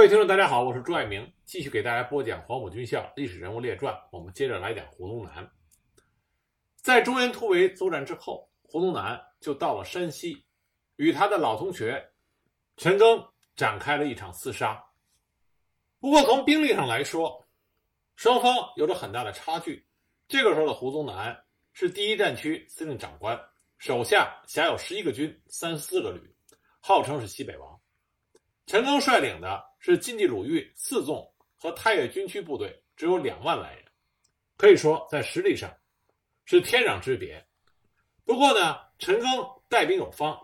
各位听众，大家好，我是朱爱明，继续给大家播讲《黄埔军校历史人物列传》。我们接着来讲胡宗南。在中原突围作战之后，胡宗南就到了山西，与他的老同学陈赓展开了一场厮杀。不过从兵力上来说，双方有着很大的差距。这个时候的胡宗南是第一战区司令长官，手下辖有十一个军、三十四个旅，号称是西北王。陈赓率领的是晋冀鲁豫四纵和太岳军区部队，只有两万来人，可以说在实力上是天壤之别。不过呢，陈赓带兵有方，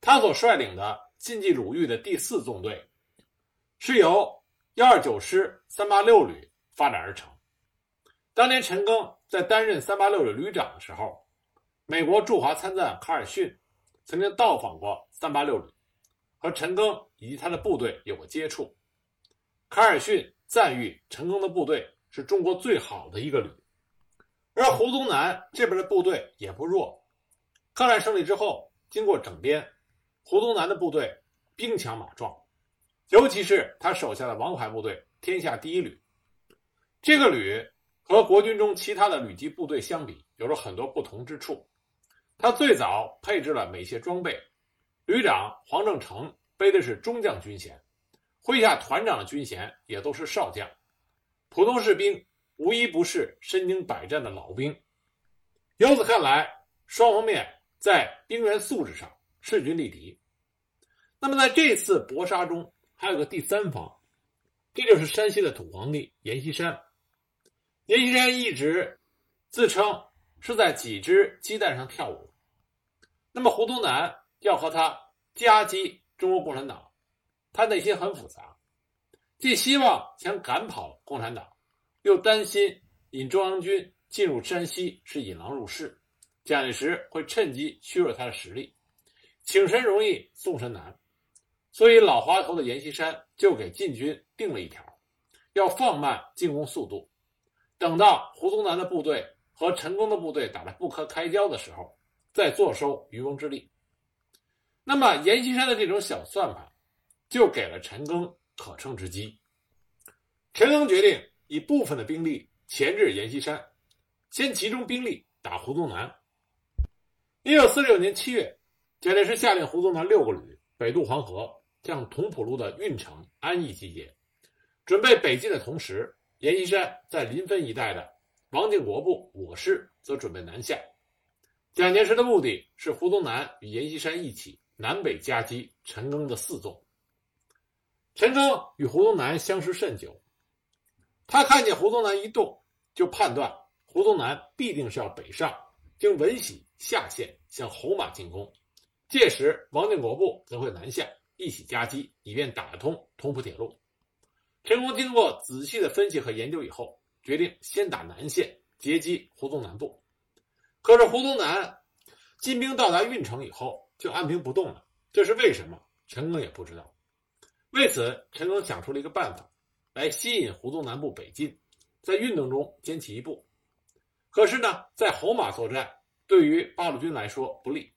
他所率领的晋冀鲁豫的第四纵队是由幺二九师三八六旅发展而成。当年陈赓在担任三八六旅旅长的时候，美国驻华参赞卡尔逊曾经到访过三八六旅。和陈赓以及他的部队有过接触，卡尔逊赞誉陈赓的部队是中国最好的一个旅，而胡宗南这边的部队也不弱。抗战胜利之后，经过整编，胡宗南的部队兵强马壮，尤其是他手下的王牌部队——天下第一旅。这个旅和国军中其他的旅级部队相比，有着很多不同之处。他最早配置了美械装备。旅长黄正成背的是中将军衔，麾下团长的军衔也都是少将，普通士兵无一不是身经百战的老兵。由此看来，双方面在兵员素质上势均力敌。那么在这次搏杀中，还有个第三方，这就是山西的土皇帝阎锡山。阎锡山一直自称是在几只鸡蛋上跳舞。那么胡宗南。要和他夹击中国共产党，他内心很复杂，既希望想赶跑共产党，又担心引中央军进入山西是引狼入室，蒋介石会趁机削弱他的实力，请神容易送神难，所以老滑头的阎锡山就给晋军定了一条，要放慢进攻速度，等到胡宗南的部队和陈赓的部队打得不可开交的时候，再坐收渔翁之利。那么，阎锡山的这种小算盘，就给了陈赓可乘之机。陈赓决定以部分的兵力前置阎锡山，先集中兵力打胡宗南。一九四六年七月，蒋介石下令胡宗南六个旅北渡黄河，向同蒲路的运城、安义集结，准备北进的同时，阎锡山在临汾一带的王定国部五师则准备南下。蒋介石的目的是胡宗南与阎锡山一起。南北夹击陈赓的四纵。陈赓与胡宗南相识甚久，他看见胡宗南一动，就判断胡宗南必定是要北上，经闻喜下线向侯马进攻。届时王定国部则会南下，一起夹击，以便打通同蒲铁路。陈赓经过仔细的分析和研究以后，决定先打南线，截击胡宗南部。可是胡宗南进兵到达运城以后，就按兵不动了，这是为什么？陈赓也不知道。为此，陈赓想出了一个办法，来吸引胡宗南部北进，在运动中捡起一步。可是呢，在侯马作战对于八路军来说不利。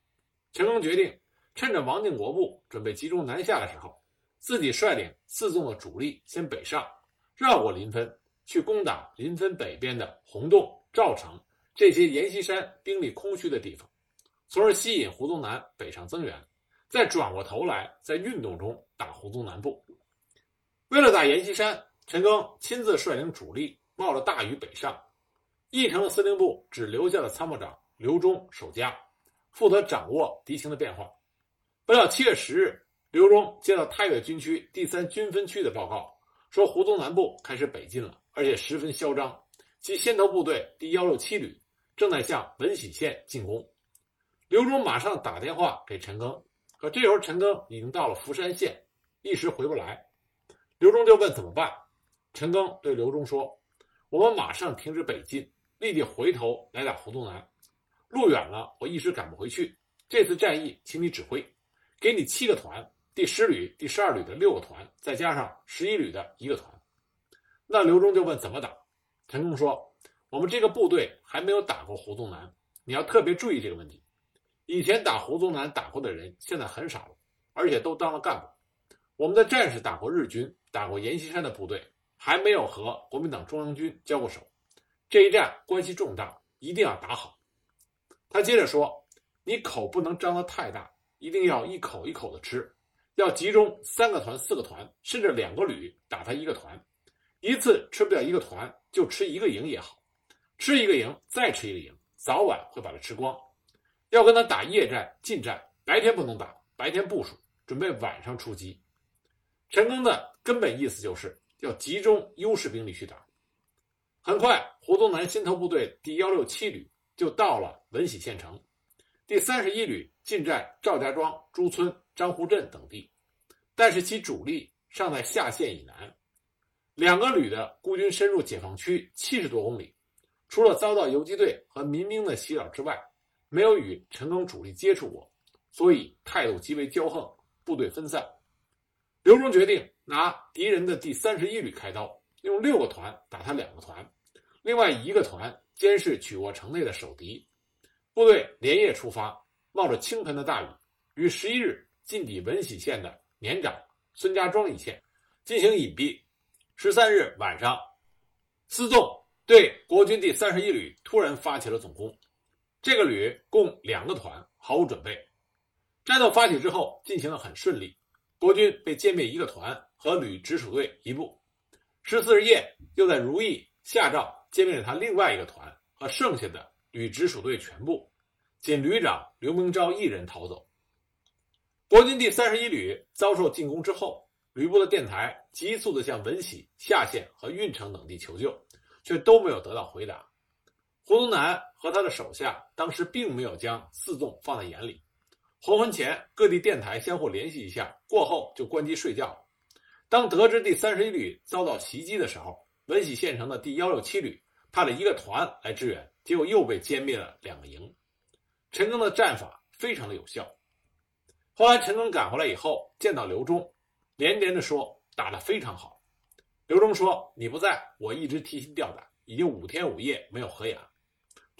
陈赓决定趁着王定国部准备集中南下的时候，自己率领四纵的主力先北上，绕过临汾，去攻打临汾北边的洪洞、赵城这些阎锡山兵力空虚的地方。从而吸引胡宗南北上增援，再转过头来在运动中打胡宗南部。为了打阎锡山，陈赓亲自率领主力冒着大雨北上。义城的司令部只留下了参谋长刘忠守家，负责掌握敌情的变化。不料七月十日，刘忠接到太岳军区第三军分区的报告，说胡宗南部开始北进了，而且十分嚣张，其先头部队第幺六七旅正在向闻喜县进攻。刘忠马上打电话给陈赓，可这时候陈赓已经到了福山县，一时回不来。刘忠就问怎么办？陈赓对刘忠说：“我们马上停止北进，立即回头来打胡宗南。路远了，我一时赶不回去。这次战役，请你指挥，给你七个团，第十旅、第十二旅的六个团，再加上十一旅的一个团。”那刘忠就问怎么打？陈赓说：“我们这个部队还没有打过胡宗南，你要特别注意这个问题。”以前打胡宗南打过的人，现在很少了，而且都当了干部。我们的战士打过日军，打过阎锡山的部队，还没有和国民党中央军交过手。这一战关系重大，一定要打好。”他接着说：“你口不能张得太大，一定要一口一口的吃，要集中三个团、四个团，甚至两个旅打他一个团。一次吃不掉一个团，就吃一个营也好，吃一个营再吃一个营，早晚会把它吃光。要跟他打夜战、近战，白天不能打，白天部署，准备晚上出击。陈赓的根本意思就是要集中优势兵力去打。很快，胡宗南先头部队第幺六七旅。”就到了闻喜县城，第三十一旅进占赵家庄、朱村、张湖镇等地，但是其主力尚在下县以南。两个旅的孤军深入解放区七十多公里，除了遭到游击队和民兵的袭扰之外，没有与陈赓主力接触过，所以态度极为骄横，部队分散。刘忠决定拿敌人的第三十一旅开刀，用六个团打他两个团，另外一个团。监视曲沃城内的守敌，部队连夜出发，冒着倾盆的大雨，于十一日进抵闻喜县的年长孙家庄一线，进行隐蔽。十三日晚上，司纵对国军第三十一旅突然发起了总攻。这个旅共两个团，毫无准备。战斗发起之后，进行的很顺利，国军被歼灭一个团和旅直属队一部。十四日夜，又在如意下诏。歼灭了他另外一个团和剩下的旅直属队全部，仅旅长刘明昭一人逃走。国军第三十一旅遭受进攻之后，旅部的电台急速地向闻喜、下县和运城等地求救，却都没有得到回答。胡宗南和他的手下当时并没有将四纵放在眼里。黄昏前，各地电台相互联系一下，过后就关机睡觉。当得知第三十一旅遭到袭击的时候，闻喜县城的第幺六七旅。派了一个团来支援，结果又被歼灭了两个营。陈赓的战法非常的有效。后来陈赓赶回来以后，见到刘忠，连连的说打得非常好。刘忠说：“你不在，我一直提心吊胆，已经五天五夜没有合眼。”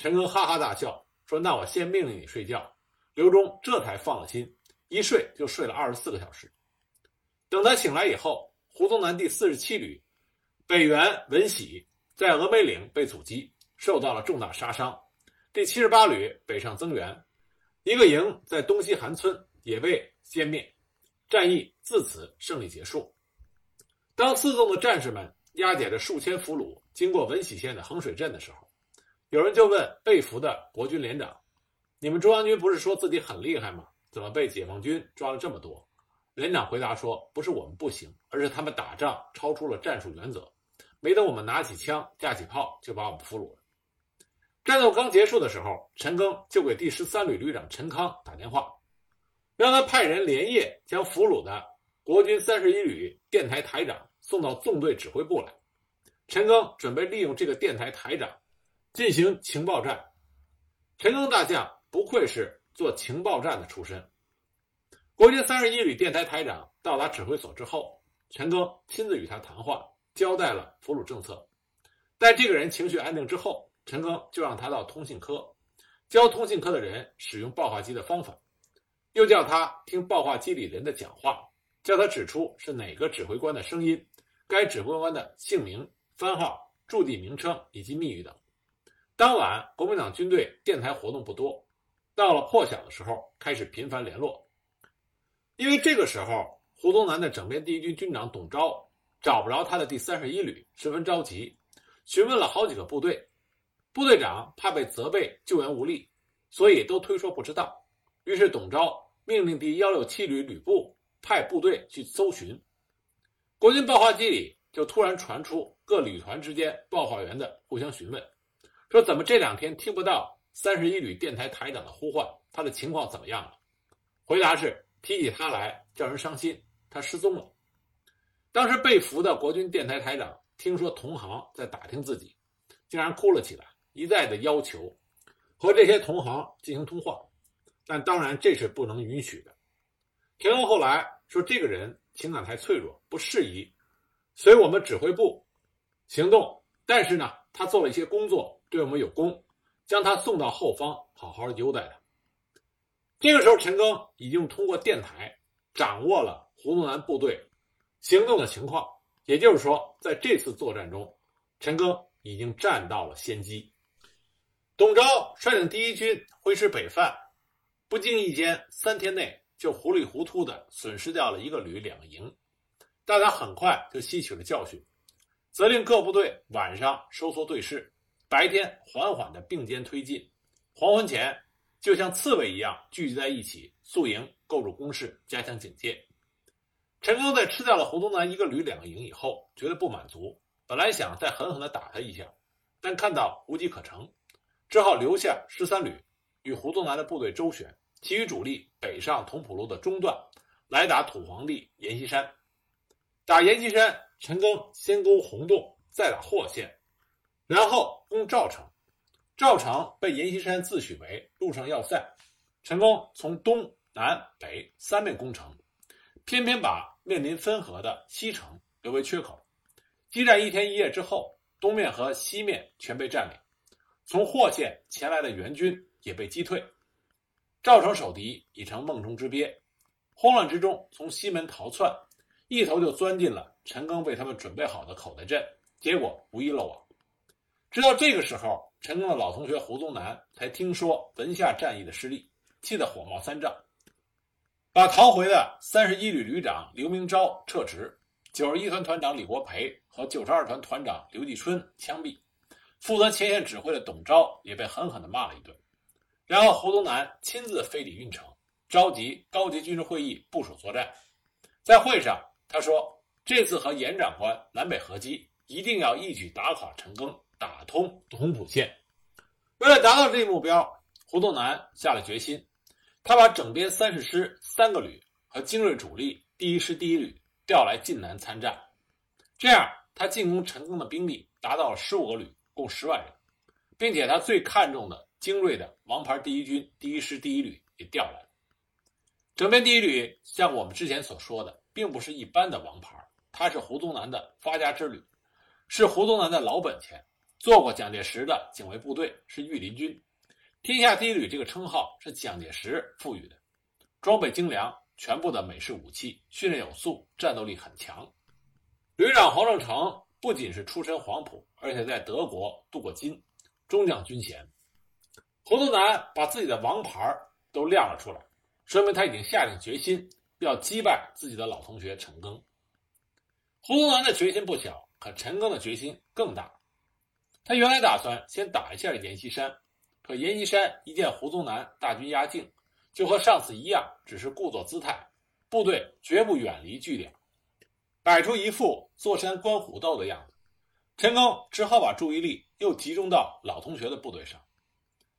陈赓哈哈大笑说：“那我先命令你睡觉。”刘忠这才放了心，一睡就睡了二十四个小时。等他醒来以后，胡宗南第四十七旅北援闻喜。在峨眉岭被阻击，受到了重大杀伤。第七十八旅北上增援，一个营在东西韩村也被歼灭，战役自此胜利结束。当四纵的战士们押解着数千俘虏经过闻喜县的衡水镇的时候，有人就问被俘的国军连长：“你们中央军不是说自己很厉害吗？怎么被解放军抓了这么多？”连长回答说：“不是我们不行，而是他们打仗超出了战术原则。”没等我们拿起枪架起炮，就把我们俘虏了。战斗刚结束的时候，陈赓就给第十三旅旅长陈康打电话，让他派人连夜将俘虏的国军三十一旅电台台长送到纵队指挥部来。陈赓准备利用这个电台台长进行情报战。陈赓大将不愧是做情报战的出身。国军三十一旅电台台长到达指挥所之后，陈赓亲自与他谈话。交代了俘虏政策，待这个人情绪安定之后，陈赓就让他到通信科，教通信科的人使用报话机的方法，又叫他听报话机里人的讲话，叫他指出是哪个指挥官的声音，该指挥官的姓名、番号、驻地名称以及密语等。当晚，国民党军队电台活动不多，到了破晓的时候，开始频繁联络，因为这个时候，胡宗南的整编第一军军长董钊。找不着他的第三十一旅，十分着急，询问了好几个部队，部队长怕被责备救援无力，所以都推说不知道。于是董钊命令第幺六七旅旅部派部队去搜寻，国军报话机里就突然传出各旅团之间报话员的互相询问，说怎么这两天听不到三十一旅电台台长的呼唤，他的情况怎么样了？回答是提起他来叫人伤心，他失踪了。当时被俘的国军电台台长听说同行在打听自己，竟然哭了起来，一再的要求和这些同行进行通话，但当然这是不能允许的。田荣后来说，这个人情感太脆弱，不适宜随我们指挥部行动，但是呢，他做了一些工作，对我们有功，将他送到后方，好好优待他。这个时候，陈赓已经通过电台掌握了胡宗南部队。行动的情况。也就是说，在这次作战中，陈赓已经占到了先机。董钊率领第一军挥师北犯，不经意间，三天内就糊里糊涂地损失掉了一个旅、两个营。但他很快就吸取了教训，责令各部队晚上收缩队势，白天缓缓地并肩推进。黄昏前，就像刺猬一样聚集在一起，宿营构筑工事，加强警戒。陈赓在吃掉了胡宗南一个旅、两个营以后，觉得不满足，本来想再狠狠地打他一下，但看到无计可成，只好留下十三旅与胡宗南的部队周旋，其余主力北上同蒲路的中段，来打土皇帝阎锡山。打阎锡山，陈赓先攻洪洞，再打霍县，然后攻赵城。赵城被阎锡山自诩为路上要塞，陈赓从东南北三面攻城，偏偏把。面临汾河的西城留为缺口，激战一天一夜之后，东面和西面全被占领，从霍县前来的援军也被击退，赵城守敌已成梦中之鳖，慌乱之中从西门逃窜，一头就钻进了陈赓为他们准备好的口袋阵，结果无一漏网。直到这个时候，陈赓的老同学胡宗南才听说文下战役的失利，气得火冒三丈。把逃回的三十一旅旅长刘明昭撤职，九十一团团长李国培和九十二团团长刘继春枪毙，负责前线指挥的董钊也被狠狠地骂了一顿。然后胡宗南亲自飞抵运城，召集高级军事会议部署作战。在会上，他说：“这次和严长官南北合击，一定要一举打垮陈赓，打通同蒲线。”为了达到这一目标，胡宗南下了决心。他把整编三十师三个旅和精锐主力第一师第一旅调来晋南参战，这样他进攻陈赓的兵力达到了十五个旅，共十万人，并且他最看重的精锐的王牌第一军第一师第一旅也调来了。整编第一旅像我们之前所说的，并不是一般的王牌，它是胡宗南的发家之旅，是胡宗南的老本钱，做过蒋介石的警卫部队，是御林军。天下第一旅这个称号是蒋介石赋予的，装备精良，全部的美式武器，训练有素，战斗力很强。旅长黄正诚不仅是出身黄埔，而且在德国镀过金，中将军衔。胡宗南把自己的王牌都亮了出来，说明他已经下定决心要击败自己的老同学陈赓。胡宗南的决心不小，可陈赓的决心更大。他原来打算先打一下阎锡山。可阎锡山一见胡宗南大军压境，就和上次一样，只是故作姿态，部队绝不远离据点，摆出一副坐山观虎斗的样子。陈赓只好把注意力又集中到老同学的部队上，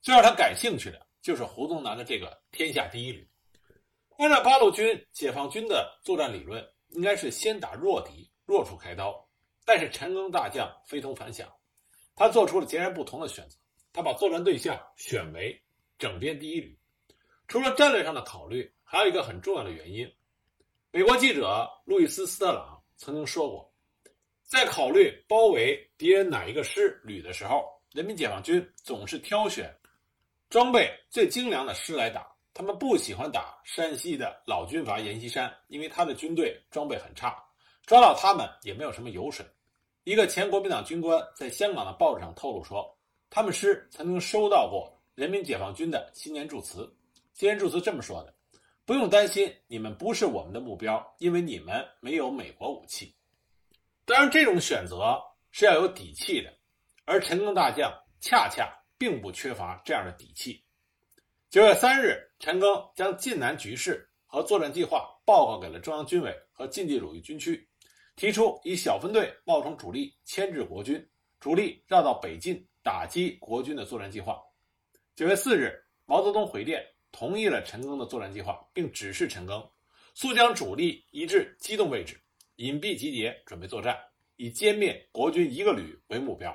最让他感兴趣的就是胡宗南的这个天下第一旅。按照八路军解放军的作战理论，应该是先打弱敌，弱处开刀。但是陈赓大将非同凡响，他做出了截然不同的选择。他把作战对象选为整编第一旅，除了战略上的考虑，还有一个很重要的原因。美国记者路易斯·斯特朗曾经说过，在考虑包围敌人哪一个师旅的时候，人民解放军总是挑选装备最精良的师来打。他们不喜欢打山西的老军阀阎锡山，因为他的军队装备很差，抓到他们也没有什么油水。一个前国民党军官在香港的报纸上透露说。他们师曾经收到过人民解放军的新年祝词，新年祝词这么说的：“不用担心，你们不是我们的目标，因为你们没有美国武器。”当然，这种选择是要有底气的，而陈赓大将恰恰并不缺乏这样的底气。九月三日，陈赓将晋南局势和作战计划报告给了中央军委和晋冀鲁豫军区，提出以小分队冒充主力牵制国军，主力绕到北进。打击国军的作战计划。九月四日，毛泽东回电同意了陈赓的作战计划，并指示陈赓速将主力移至机动位置，隐蔽集结，准备作战，以歼灭国军一个旅为目标。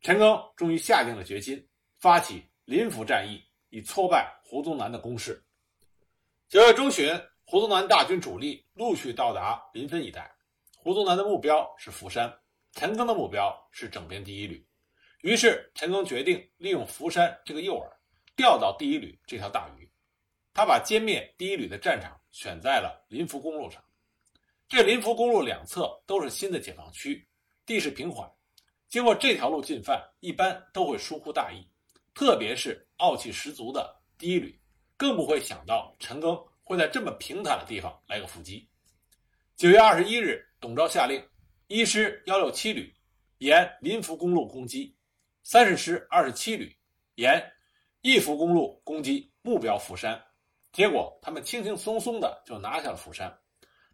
陈赓终于下定了决心，发起临滏战役，以挫败胡宗南的攻势。九月中旬，胡宗南大军主力陆续到达临汾一带。胡宗南的目标是福山，陈赓的目标是整编第一旅。于是，陈赓决定利用福山这个诱饵，钓到第一旅这条大鱼。他把歼灭第一旅的战场选在了临福公路上。这临福公路两侧都是新的解放区，地势平缓，经过这条路进犯一般都会疏忽大意，特别是傲气十足的第一旅，更不会想到陈赓会在这么平坦的地方来个伏击。九月二十一日，董昭下令一师幺六七旅沿临涪公路攻击，三十师二十七旅沿义福公路攻击目标福山，结果他们轻轻松松的就拿下了福山。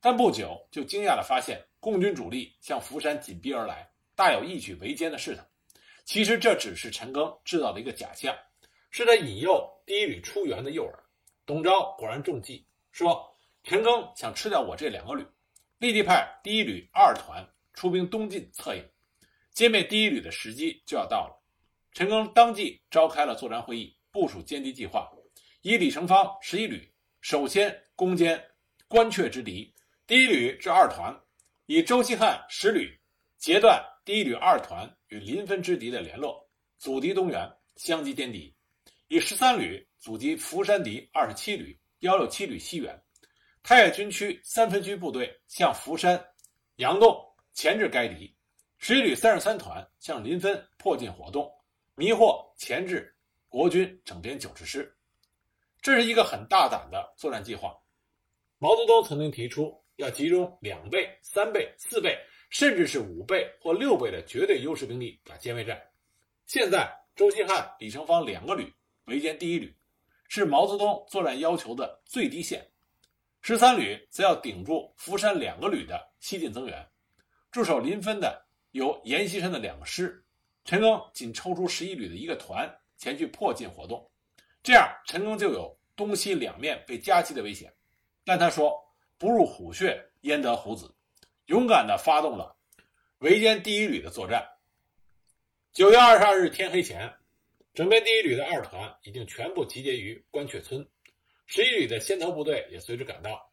但不久就惊讶地发现，共军主力向福山紧逼而来，大有一举围歼的势头。其实这只是陈赓制造的一个假象，是他引诱第一旅出援的诱饵。董昭果然中计，说陈赓想吃掉我这两个旅，立即派第一旅二团出兵东进策应，歼灭第一旅的时机就要到了。陈赓当即召开了作战会议，部署歼敌计划，以李成芳十一旅首先攻坚关阙之敌。第一旅至二团，以周希汉十旅截断第一旅二团与临汾之敌的联络，阻敌东援，相击歼敌；以十三旅阻击福山敌二十七旅、幺六七旅西援。太岳军区三分区部队向福山、杨洞钳制该敌；十一旅三十三团向临汾迫近活动，迷惑钳制国军整编九十师。这是一个很大胆的作战计划。毛泽东曾经提出。要集中两倍、三倍、四倍，甚至是五倍或六倍的绝对优势兵力打歼灭战。现在，周希汉、李成芳两个旅围歼第一旅，是毛泽东作战要求的最低线。十三旅则要顶住福山两个旅的西进增援，驻守临汾的有阎锡山的两个师，陈赓仅抽出十一旅的一个团前去迫近活动，这样陈赓就有东西两面被夹击的危险。但他说。不入虎穴，焉得虎子？勇敢地发动了围歼第一旅的作战。九月二十二日天黑前，整编第一旅的二团已经全部集结于关阙村，十一旅的先头部队也随之赶到。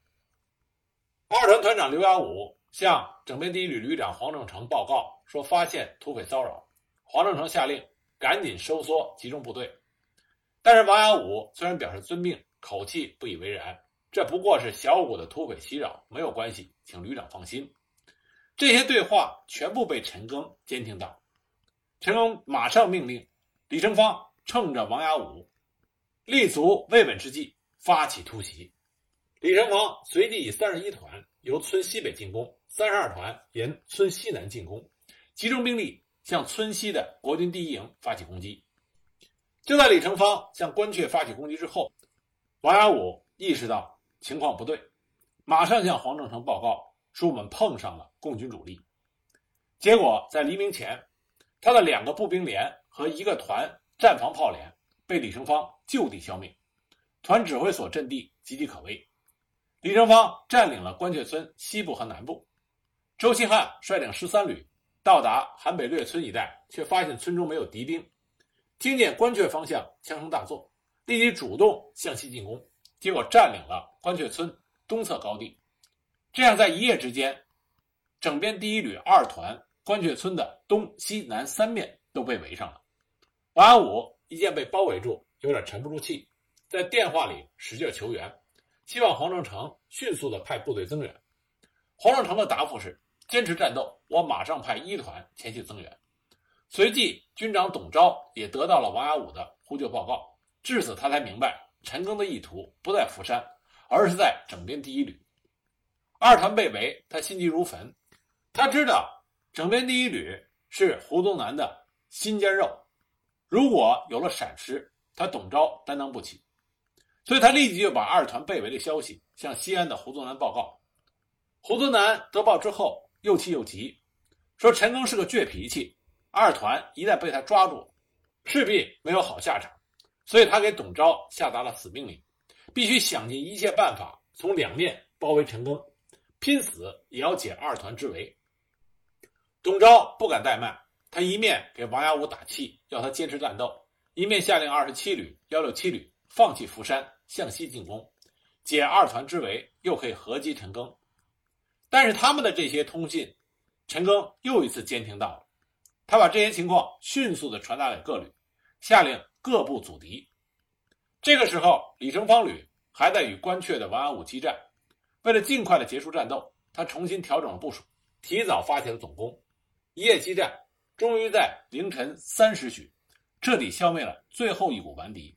二团团长刘亚武向整编第一旅旅长黄正诚报告说，发现土匪骚扰。黄正诚下令赶紧收缩集中部队，但是王亚武虽然表示遵命，口气不以为然。这不过是小股的土匪袭扰，没有关系，请旅长放心。这些对话全部被陈赓监听到，陈赓马上命令李成芳趁着王亚武立足未稳之际发起突袭。李成芳随即以三十一团由村西北进攻，三十二团沿村西南进攻，集中兵力向村西的国军第一营发起攻击。就在李成芳向关阙发起攻击之后，王亚武意识到。情况不对，马上向黄正诚报告说我们碰上了共军主力。结果在黎明前，他的两个步兵连和一个团战防炮连被李成芳就地消灭，团指挥所阵地岌岌可危。李成芳占领了关阙村西部和南部，周希汉率领十三旅到达韩北略村一带，却发现村中没有敌兵，听见关阙方向枪声大作，立即主动向西进攻。结果占领了关阙村东侧高地，这样在一夜之间，整编第一旅二团关阙村的东西南三面都被围上了。王安武一见被包围住，有点沉不住气，在电话里使劲求援，希望黄正诚迅速的派部队增援。黄正诚的答复是：坚持战斗，我马上派一团前去增援。随即，军长董钊也得到了王亚武的呼救报告，至此他才明白。陈赓的意图不在釜山，而是在整编第一旅。二团被围，他心急如焚。他知道整编第一旅是胡宗南的心尖肉，如果有了闪失，他董钊担当不起。所以他立即就把二团被围的消息向西安的胡宗南报告。胡宗南得报之后，又气又急，说陈赓是个倔脾气，二团一旦被他抓住，势必没有好下场。所以他给董钊下达了死命令，必须想尽一切办法从两面包围陈赓，拼死也要解二团之围。董钊不敢怠慢，他一面给王亚武打气，要他坚持战斗，一面下令二十七旅、幺六七旅放弃福山，向西进攻，解二团之围，又可以合击陈赓。但是他们的这些通信，陈赓又一次监听到了，他把这些情况迅速地传达给各旅，下令。各部阻敌。这个时候，李成芳旅还在与关阙的王安武激战。为了尽快的结束战斗，他重新调整了部署，提早发起了总攻，一夜激战，终于在凌晨三时许，彻底消灭了最后一股顽敌。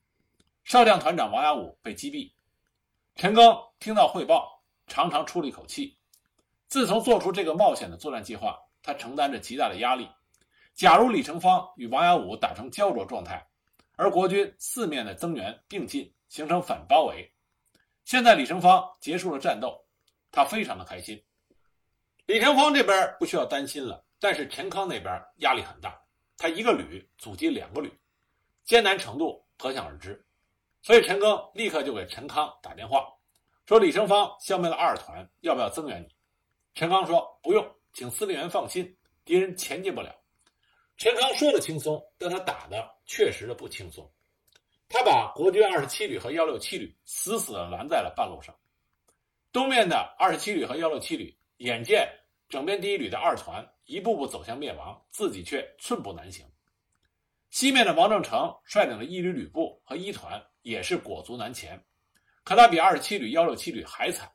少将团长王亚武被击毙。陈赓听到汇报，长长出了一口气。自从做出这个冒险的作战计划，他承担着极大的压力。假如李成芳与王亚武打成胶着状态，而国军四面的增援并进，形成反包围，现在李成芳结束了战斗，他非常的开心。李成芳这边不需要担心了，但是陈康那边压力很大，他一个旅阻击两个旅，艰难程度可想而知。所以陈赓立刻就给陈康打电话，说李成芳消灭了二团，要不要增援你？陈康说不用，请司令员放心，敌人前进不了。陈康说的轻松，但他打的确实的不轻松。他把国军二十七旅和幺六七旅死死的拦在了半路上。东面的二十七旅和幺六七旅眼见整编第一旅的二团一步步走向灭亡，自己却寸步难行。西面的王正成率领的一旅旅部和一团。也是裹足南前，可他比二十七旅、幺六七旅还惨，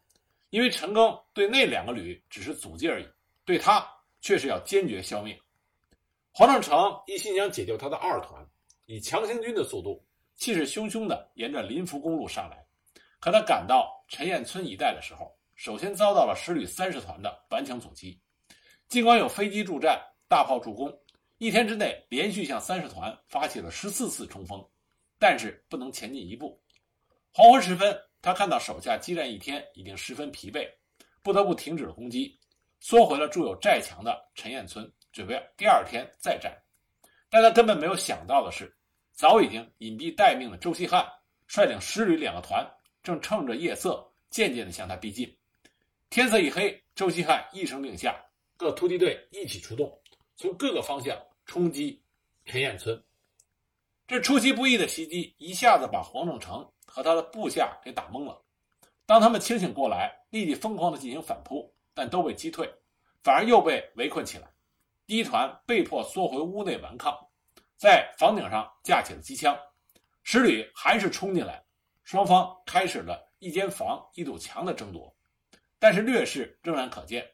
因为陈赓对那两个旅只是阻击而已，对他却是要坚决消灭。黄正成一心想解救他的二团，以强行军的速度，气势汹汹地沿着临涪公路上来。可他赶到陈堰村一带的时候，首先遭到了十旅三十团的顽强阻击。尽管有飞机助战、大炮助攻，一天之内连续向三十团发起了十四次冲锋。但是不能前进一步。黄昏时分，他看到手下激战一天，已经十分疲惫，不得不停止了攻击，缩回了筑有寨墙的陈堰村，准备第二天再战。但他根本没有想到的是，早已经隐蔽待命的周希汉率领十旅两个团，正趁着夜色渐渐地向他逼近。天色一黑，周希汉一声令下，各突击队一起出动，从各个方向冲击陈堰村。这出其不意的袭击一下子把黄正成和他的部下给打懵了。当他们清醒过来，立即疯狂地进行反扑，但都被击退，反而又被围困起来。一团被迫缩回屋内顽抗，在房顶上架起了机枪。十旅还是冲进来，双方开始了一间房一堵墙的争夺，但是劣势仍然可见。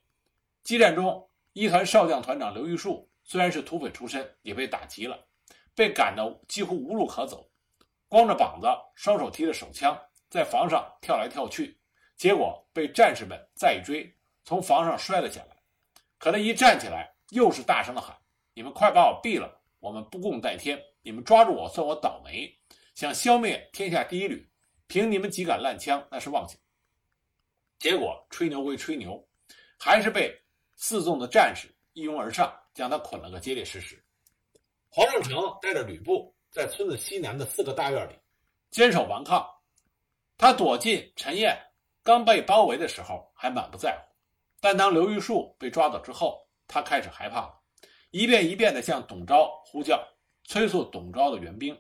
激战中，一团少将团长刘玉树虽然是土匪出身，也被打急了。被赶得几乎无路可走，光着膀子，双手提着手枪，在房上跳来跳去，结果被战士们再一追，从房上摔了下来。可他一站起来，又是大声的喊：“你们快把我毙了！我们不共戴天！你们抓住我，算我倒霉！想消灭天下第一旅，凭你们几杆烂枪，那是妄想。”结果吹牛归吹牛，还是被四纵的战士一拥而上，将他捆了个结结实实。黄正成带着吕布在村子西南的四个大院里坚守顽抗。他躲进陈堰，刚被包围的时候还满不在乎，但当刘玉树被抓走之后，他开始害怕了，一遍一遍地向董昭呼叫，催促董昭的援兵。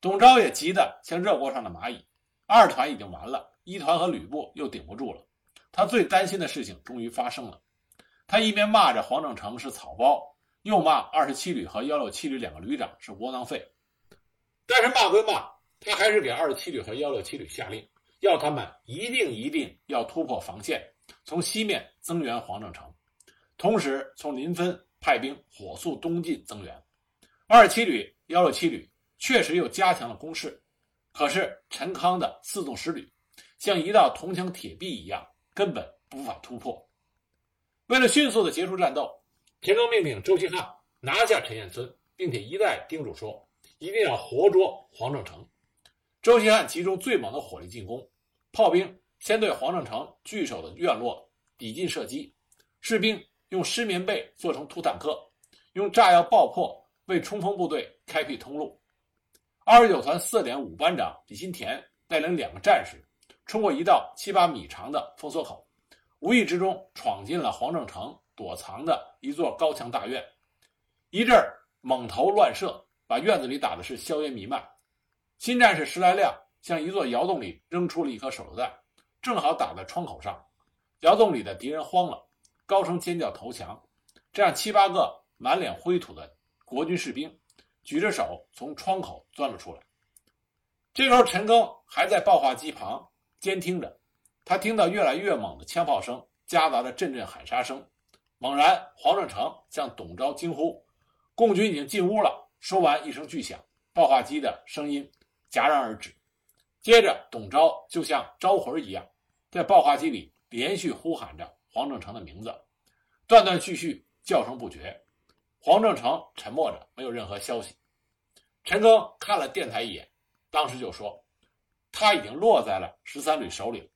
董昭也急得像热锅上的蚂蚁。二团已经完了，一团和吕布又顶不住了。他最担心的事情终于发生了。他一边骂着黄正成是草包。又骂二十七旅和幺六七旅两个旅长是窝囊废，但是骂归骂，他还是给二十七旅和幺六七旅下令，要他们一定一定要突破防线，从西面增援黄正成，同时从临汾派兵火速东进增援。二十七旅、幺六七旅确实又加强了攻势，可是陈康的四纵十旅像一道铜墙铁壁一样，根本无法突破。为了迅速的结束战斗。田中命令周希汉拿下陈堰村，并且一再叮嘱说：“一定要活捉黄正成。”周希汉集中最猛的火力进攻，炮兵先对黄正成据守的院落抵近射击，士兵用湿棉被做成土坦克，用炸药爆破为冲锋部队开辟通路。二十九团四连五班长李新田带领两个战士冲过一道七八米长的封锁口，无意之中闯进了黄正成。躲藏的一座高墙大院，一阵猛投乱射，把院子里打的是硝烟弥漫。新战士石来亮向一座窑洞里扔出了一颗手榴弹，正好打在窗口上。窑洞里的敌人慌了，高声尖叫投降。这样七八个满脸灰土的国军士兵举着手从窗口钻了出来。这时候陈赓还在爆化机旁监听着，他听到越来越猛的枪炮声。夹杂着阵阵喊杀声。猛然，黄正成向董昭惊呼：“共军已经进屋了！”说完，一声巨响，爆话机的声音戛然而止。接着，董昭就像招魂一样，在爆话机里连续呼喊着黄正成的名字，断断续续，叫声不绝。黄正成沉默着，没有任何消息。陈赓看了电台一眼，当时就说：“他已经落在了十三旅手里，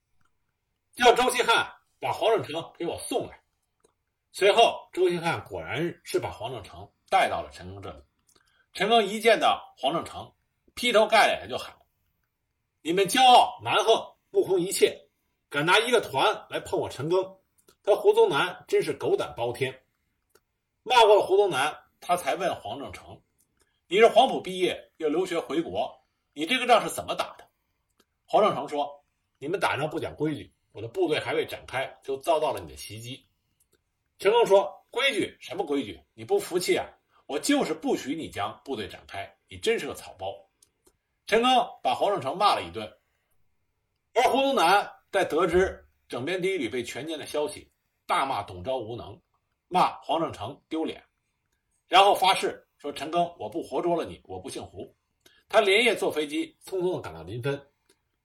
叫周希汉把黄正成给我送来。”随后，周希汉果然是把黄正成带到了陈赓这里。陈赓一见到黄正成，劈头盖脸的就喊：“你们骄傲蛮横，目空一切，敢拿一个团来碰我陈赓！他胡宗南真是狗胆包天！”骂过了胡宗南，他才问黄正成：“你是黄埔毕业又留学回国，你这个仗是怎么打的？”黄正成说：“你们打仗不讲规矩，我的部队还未展开，就遭到了你的袭击。”陈赓说：“规矩什么规矩？你不服气啊？我就是不许你将部队展开，你真是个草包！”陈赓把黄正成骂了一顿，而胡宗南在得知整编第一旅被全歼的消息，大骂董昭无能，骂黄正成丢脸，然后发誓说：“陈赓，我不活捉了你，我不姓胡。”他连夜坐飞机，匆匆地赶到临汾，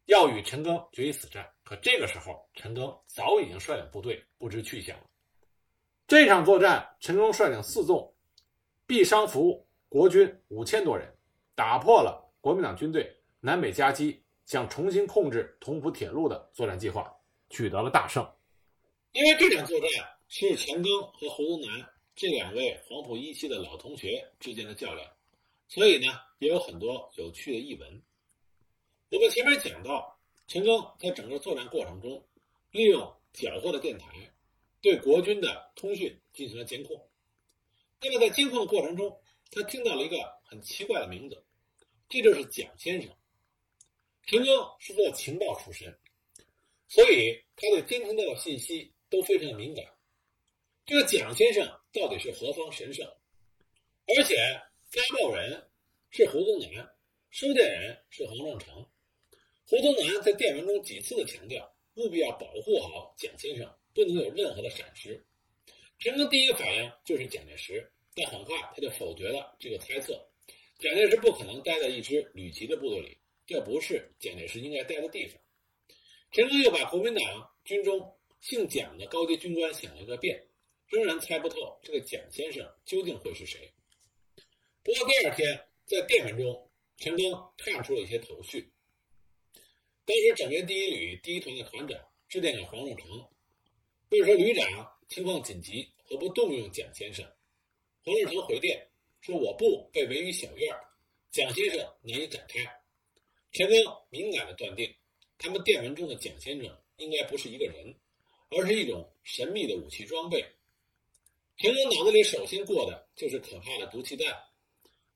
要与陈赓决一死战。可这个时候，陈赓早已经率领部队不知去向了。这场作战，陈赓率领四纵，毙伤俘国军五千多人，打破了国民党军队南北夹击、想重新控制同蒲铁路的作战计划，取得了大胜。因为这场作战是陈赓和胡宗南这两位黄埔一期的老同学之间的较量，所以呢，也有很多有趣的译文。我们前面讲到，陈赓在整个作战过程中，利用缴获的电台。对国军的通讯进行了监控。那么在监控的过程中，他听到了一个很奇怪的名字，这就是蒋先生。陈赓是做情报出身，所以他对监听到的信息都非常敏感。这个蒋先生到底是何方神圣？而且发报人是胡宗南，收件人是黄正成。胡宗南在电文中几次的强调，务必要保护好蒋先生。不能有任何的闪失。陈赓第一个反应就是蒋介石，但很快他就否决了这个猜测。蒋介石不可能待在一支旅级的部队里，这不是蒋介石应该待的地方。陈赓又把国民党军中姓蒋的高级军官想了个遍，仍然猜不透这个蒋先生究竟会是谁。不过第二天在电文中，陈赓看出了一些头绪。当时整编第一旅第一团的团长致电给黄仲成。为说旅长情况紧急，何不动用蒋先生？黄正成回电说：“我部被围于小院，蒋先生难以展开。”陈赓敏感地断定，他们电文中的蒋先生应该不是一个人，而是一种神秘的武器装备。陈赓脑子里首先过的就是可怕的毒气弹，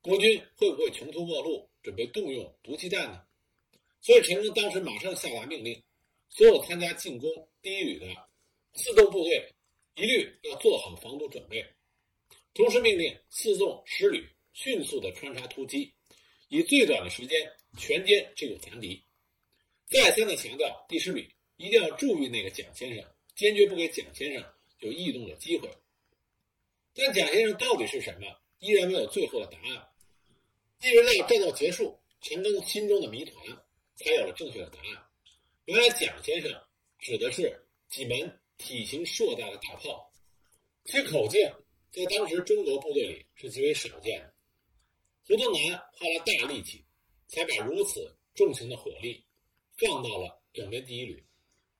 国军会不会穷途末路，准备动用毒气弹呢？所以陈赓当时马上下达命令，所有参加进攻第一旅的。四纵部队一律要做好防毒准备，同时命令四纵十旅迅速的穿插突击，以最短的时间全歼这个残敌。再三的强调，第十旅一定要注意那个蒋先生，坚决不给蒋先生有异动的机会。但蒋先生到底是什么，依然没有最后的答案。一直到战斗结束，陈赓心中的谜团才有了正确的答案。原来蒋先生指的是几门。体型硕大的大炮，其口径在当时中国部队里是极为少见的。胡宗南花了大力气，才把如此重型的火力放到了整编第一旅，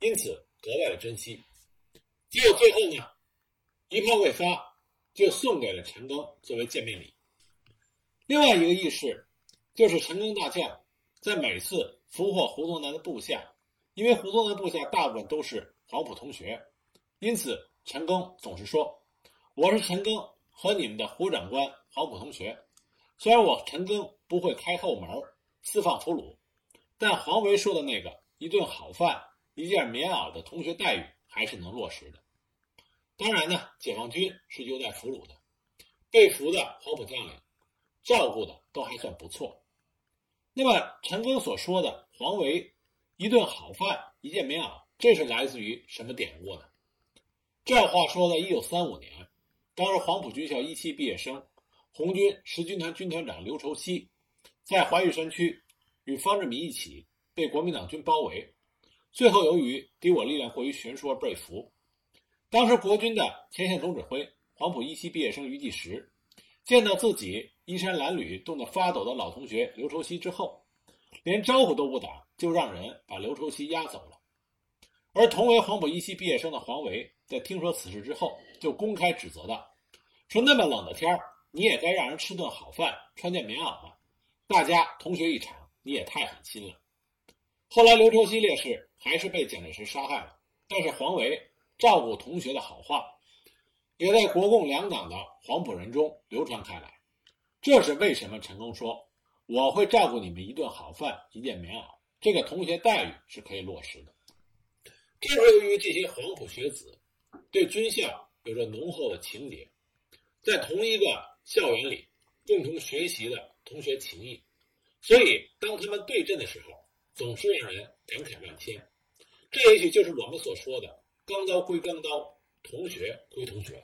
因此格外的珍惜。结果最后呢，一炮未发，就送给了陈赓作为见面礼。另外一个轶事，就是陈赓大将在每次俘获胡宗南的部下，因为胡宗南部下大部分都是黄埔同学。因此，陈赓总是说：“我是陈赓和你们的胡长官黄埔同学。虽然我陈赓不会开后门私放俘虏，但黄维说的那个一顿好饭、一件棉袄的同学待遇还是能落实的。当然呢，解放军是优待俘虏的，被俘的黄埔将领照顾的都还算不错。那么，陈赓所说的黄维一顿好饭、一件棉袄，这是来自于什么典故呢？”这话说在一九三五年，当时黄埔军校一期毕业生、红军十军团军团长刘畴西，在怀玉山区与方志敏一起被国民党军包围，最后由于敌我力量过于悬殊而被俘。当时国军的前线总指挥黄埔一期毕业生于继时，见到自己衣衫褴褛、冻得发抖的老同学刘畴西之后，连招呼都不打，就让人把刘畴西押走了。而同为黄埔一期毕业生的黄维，在听说此事之后，就公开指责道：“说那么冷的天儿，你也该让人吃顿好饭，穿件棉袄吧。大家同学一场，你也太狠心了。”后来刘畴西烈士还是被蒋介石杀害了，但是黄维照顾同学的好话，也在国共两党的黄埔人中流传开来。这是为什么陈赓说：“我会照顾你们一顿好饭，一件棉袄。”这个同学待遇是可以落实的。正是由于这些黄埔学子对军校有着浓厚的情结，在同一个校园里共同学习的同学情谊，所以当他们对阵的时候，总是让人感慨万千。这也许就是我们所说的“钢刀归钢刀，同学归同学”。